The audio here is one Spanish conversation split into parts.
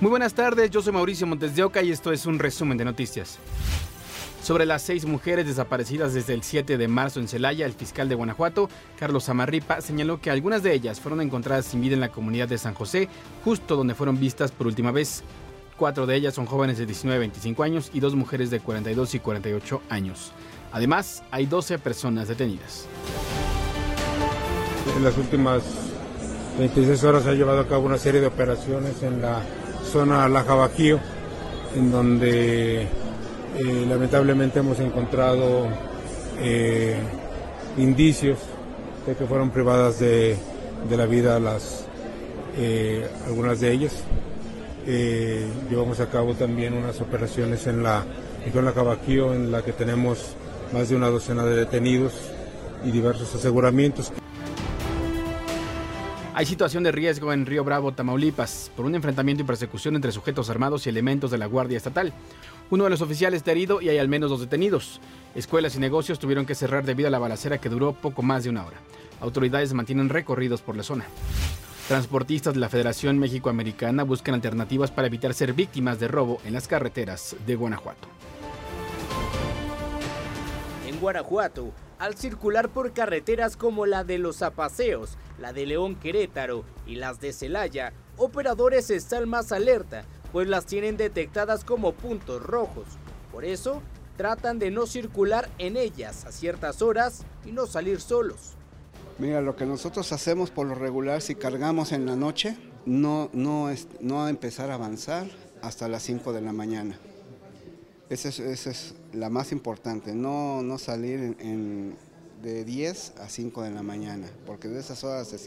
Muy buenas tardes, yo soy Mauricio Montes de Oca y esto es un resumen de noticias. Sobre las seis mujeres desaparecidas desde el 7 de marzo en Celaya, el fiscal de Guanajuato, Carlos Amarripa, señaló que algunas de ellas fueron encontradas sin vida en la comunidad de San José, justo donde fueron vistas por última vez. Cuatro de ellas son jóvenes de 19 a 25 años y dos mujeres de 42 y 48 años. Además, hay 12 personas detenidas. En las últimas 26 horas se ha llevado a cabo una serie de operaciones en la zona Laja Bajío, en donde eh, lamentablemente hemos encontrado eh, indicios de que fueron privadas de, de la vida las, eh, algunas de ellas. llevamos a cabo también unas operaciones en la en la Bajío, en la que tenemos más de una docena de detenidos y diversos aseguramientos. Hay situación de riesgo en Río Bravo, Tamaulipas, por un enfrentamiento y persecución entre sujetos armados y elementos de la Guardia Estatal. Uno de los oficiales está herido y hay al menos dos detenidos. Escuelas y negocios tuvieron que cerrar debido a la balacera que duró poco más de una hora. Autoridades mantienen recorridos por la zona. Transportistas de la Federación México-Americana buscan alternativas para evitar ser víctimas de robo en las carreteras de Guanajuato. En Guanajuato, al circular por carreteras como la de Los Apaseos, la de León Querétaro y las de Celaya, operadores están más alerta, pues las tienen detectadas como puntos rojos. Por eso, tratan de no circular en ellas a ciertas horas y no salir solos. Mira, lo que nosotros hacemos por lo regular, si cargamos en la noche, no, no, es, no empezar a avanzar hasta las 5 de la mañana. Esa es, la más importante, no, no salir de 10 a 5 de la mañana, porque de esas horas se,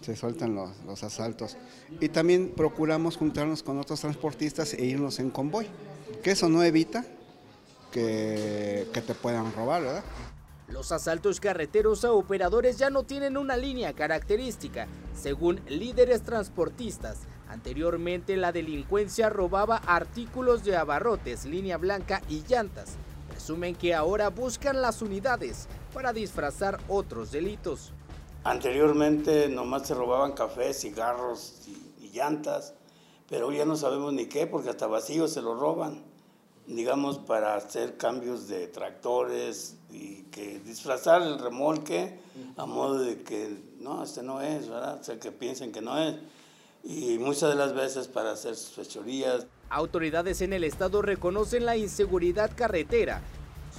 se sueltan los, los, asaltos. Y también procuramos juntarnos con otros transportistas e irnos en convoy, que eso no evita que, que te puedan robar, ¿verdad? Los asaltos carreteros a operadores ya no tienen una línea característica, según líderes transportistas. Anteriormente la delincuencia robaba artículos de abarrotes, línea blanca y llantas. Presumen que ahora buscan las unidades para disfrazar otros delitos. Anteriormente nomás se robaban cafés, cigarros y, llantas, pero ya no sabemos ni qué porque hasta vacíos se lo roban, digamos para hacer cambios de tractores y que disfrazar el remolque a modo de que no, este no es, ¿verdad? O que piensen que no es y muchas de las veces para hacer sus fechorías. Autoridades en el estado reconocen la inseguridad carretera.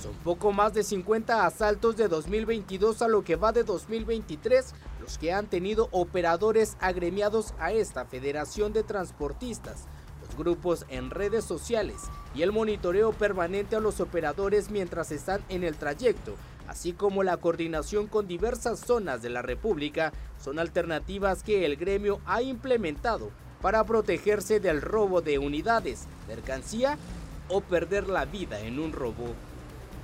Son poco más de 50 asaltos de 2022 a lo que va de 2023 los que han tenido operadores agremiados a esta Federación de Transportistas, grupos en redes sociales y el monitoreo permanente a los operadores mientras están en el trayecto así como la coordinación con diversas zonas de la República, son alternativas que el gremio ha implementado para protegerse del robo de unidades, mercancía o perder la vida en un robo.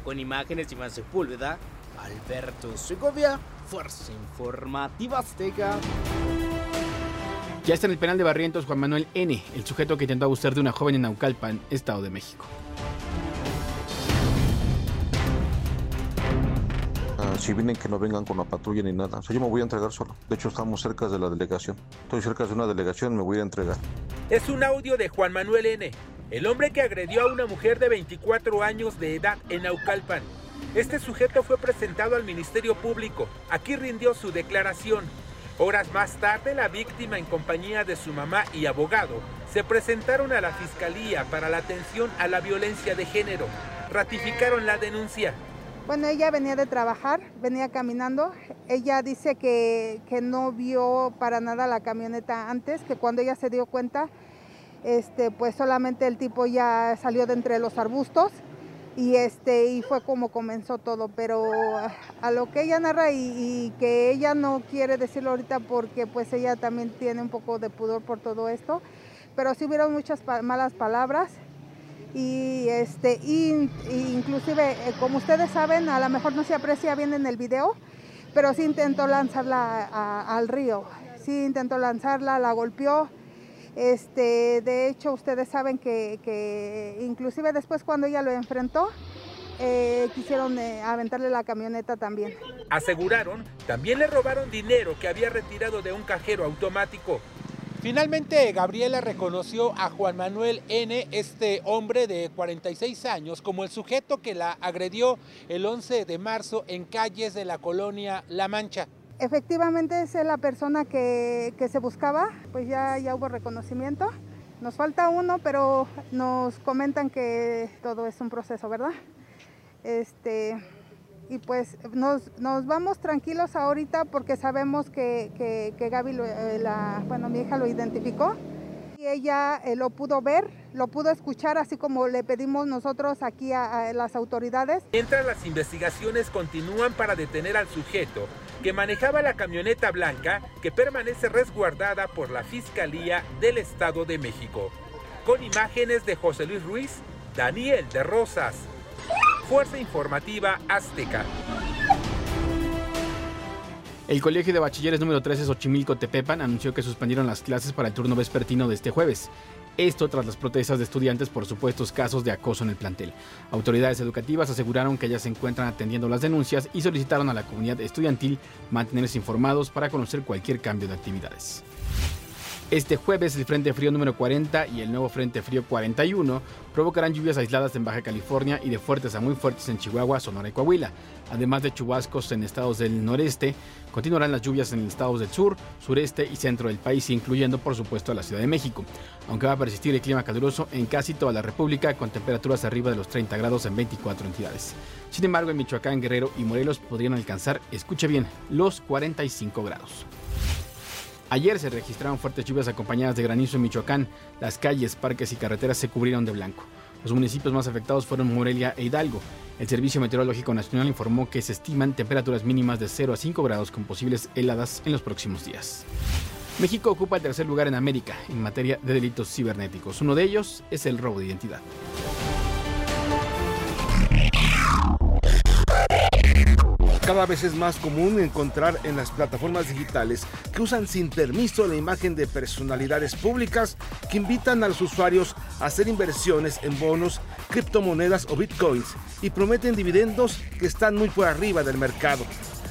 Con imágenes de Iván Sepúlveda, Alberto Segovia, Fuerza Informativa Azteca. Ya está en el penal de Barrientos Juan Manuel N., el sujeto que intentó abusar de una joven en Naucalpan, Estado de México. si vienen que no vengan con la patrulla ni nada. O sea, yo me voy a entregar solo. De hecho, estamos cerca de la delegación. Estoy cerca de una delegación, me voy a entregar. Es un audio de Juan Manuel N., el hombre que agredió a una mujer de 24 años de edad en Naucalpan. Este sujeto fue presentado al Ministerio Público. Aquí rindió su declaración. Horas más tarde, la víctima, en compañía de su mamá y abogado, se presentaron a la Fiscalía para la atención a la violencia de género. Ratificaron la denuncia. Bueno, ella venía de trabajar, venía caminando. Ella dice que, no vio para nada la camioneta antes, que cuando ella se dio cuenta, este, pues solamente el tipo ya salió de entre los arbustos y, este, y fue como comenzó todo. Pero a lo que ella narra y, que ella no quiere decirlo ahorita porque pues ella también tiene un poco de pudor por todo esto, pero sí hubieron muchas malas palabras y este inclusive eh, como ustedes saben a lo mejor no se aprecia bien en el video pero sí intentó lanzarla al río sí intentó lanzarla la golpeó este de hecho ustedes saben que, inclusive después cuando ella lo enfrentó eh, quisieron eh, aventarle la camioneta también. Aseguraron, también le robaron dinero que había retirado de un cajero automático. Finalmente, Gabriela reconoció a Juan Manuel N., este hombre de 46 años, como el sujeto que la agredió el 11 de marzo en calles de la colonia La Mancha. Efectivamente es la persona que, que se buscaba, pues ya, ya hubo reconocimiento. Nos falta uno, pero nos comentan que todo es un proceso, ¿verdad? Este, y pues nos, nos, vamos tranquilos ahorita porque sabemos que, que, Gaby, eh, bueno, mi hija lo identificó ella eh, lo pudo ver, lo pudo escuchar, así como le pedimos nosotros aquí a, a las autoridades. Mientras las investigaciones continúan para detener al sujeto que manejaba la camioneta blanca que permanece resguardada por la Fiscalía del Estado de México. Con imágenes de José Luis Ruiz, Daniel de Rosas, Fuerza Informativa Azteca. El Colegio de Bachilleres número 13 Xochimilco Tepepan anunció que suspendieron las clases para el turno vespertino de este jueves. Esto tras las protestas de estudiantes por supuestos casos de acoso en el plantel. Autoridades educativas aseguraron que ya se encuentran atendiendo las denuncias y solicitaron a la comunidad estudiantil mantenerse informados para conocer cualquier cambio de actividades. Este jueves el Frente Frío número 40 y el nuevo Frente Frío 41 provocarán lluvias aisladas en Baja California y de fuertes a muy fuertes en Chihuahua, Sonora y Coahuila. Además de chubascos en estados del noreste, continuarán las lluvias en estados del sur, sureste y centro del país, incluyendo por supuesto a la Ciudad de México. Aunque va a persistir el clima caluroso en casi toda la República, con temperaturas arriba de los 30 grados en 24 entidades. Sin embargo, en Michoacán, Guerrero y Morelos podrían alcanzar, escuche bien, los 45 grados. Ayer se registraron fuertes lluvias acompañadas de granizo en Michoacán. Las calles, parques y carreteras se cubrieron de blanco. Los municipios más afectados fueron Morelia e Hidalgo. El Servicio Meteorológico Nacional informó que se estiman temperaturas mínimas de 0 a 5 grados con posibles heladas en los próximos días. México ocupa el tercer lugar en América en materia de delitos cibernéticos. Uno de ellos es el robo de identidad. Cada vez es más común encontrar en las plataformas digitales que usan sin permiso la imagen de personalidades públicas que invitan a los usuarios a hacer inversiones en bonos, criptomonedas o bitcoins y prometen dividendos que están muy por arriba del mercado.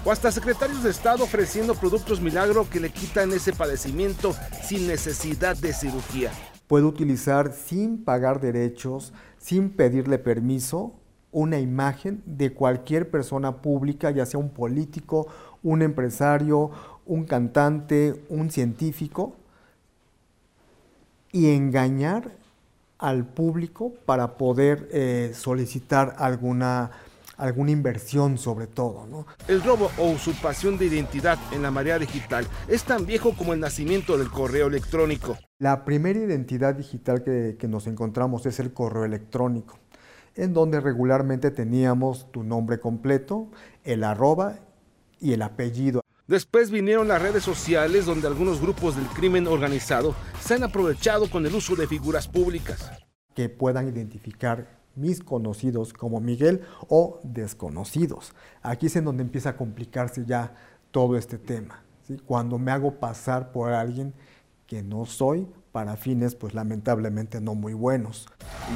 O hasta secretarios de Estado ofreciendo productos milagro que le quitan ese padecimiento sin necesidad de cirugía. Puede utilizar sin pagar derechos, sin pedirle permiso, una imagen de cualquier persona pública, ya sea un político, un empresario, un cantante, un científico, y engañar al público para poder eh, solicitar alguna, alguna inversión sobre todo. ¿no? El robo o usurpación de identidad en la marea digital es tan viejo como el nacimiento del correo electrónico. La primera identidad digital que, que nos encontramos es el correo electrónico en donde regularmente teníamos tu nombre completo, el arroba y el apellido. Después vinieron las redes sociales donde algunos grupos del crimen organizado se han aprovechado con el uso de figuras públicas. Que puedan identificar mis conocidos como Miguel o desconocidos. Aquí es en donde empieza a complicarse ya todo este tema. ¿sí? Cuando me hago pasar por alguien que no soy para fines pues lamentablemente no muy buenos.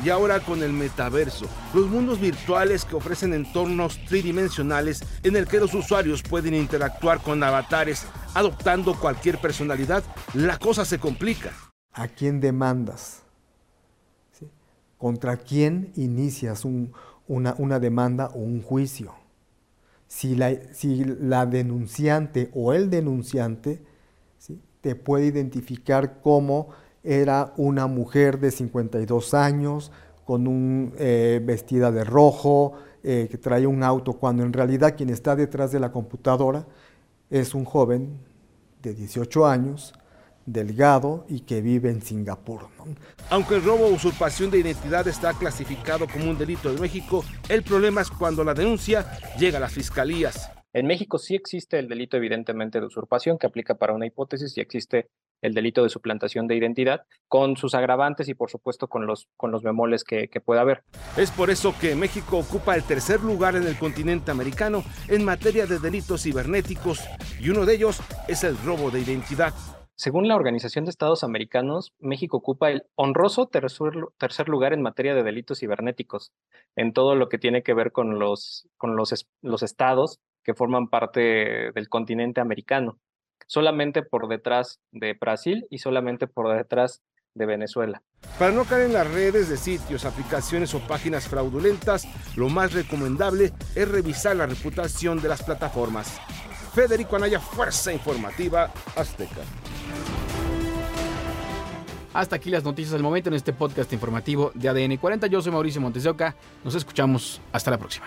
Y ahora con el metaverso, los mundos virtuales que ofrecen entornos tridimensionales en el que los usuarios pueden interactuar con avatares adoptando cualquier personalidad, la cosa se complica. ¿A quién demandas? ¿Sí? ¿Contra quién inicias un, una, una, demanda o un juicio? Si la, si la denunciante o el denunciante ¿sí? te puede identificar como era una mujer de 52 años, con un eh, vestida de rojo, eh, que trae un auto, cuando en realidad quien está detrás de la computadora es un joven de 18 años, delgado y que vive en Singapur. ¿no? Aunque el robo o usurpación de identidad está clasificado como un delito en México, el problema es cuando la denuncia llega a las fiscalías. En México sí existe el delito evidentemente de usurpación que aplica para una hipótesis y existe el delito de suplantación de identidad, con sus agravantes y por supuesto con los, con los bemoles que, que pueda haber. Es por eso que México ocupa el tercer lugar en el continente americano en materia de delitos cibernéticos y uno de ellos es el robo de identidad. Según la Organización de Estados Americanos, México ocupa el honroso tercer, tercer, lugar en materia de delitos cibernéticos, en todo lo que tiene que ver con los, con los, los estados que forman parte del continente americano. Solamente por detrás de Brasil y solamente por detrás de Venezuela. Para no caer en las redes de sitios, aplicaciones o páginas fraudulentas, lo más recomendable es revisar la reputación de las plataformas. Federico Anaya, Fuerza Informativa Azteca. Hasta aquí las noticias del momento en este podcast informativo de ADN 40. Yo soy Mauricio Montes de Oca. Nos escuchamos. Hasta la próxima.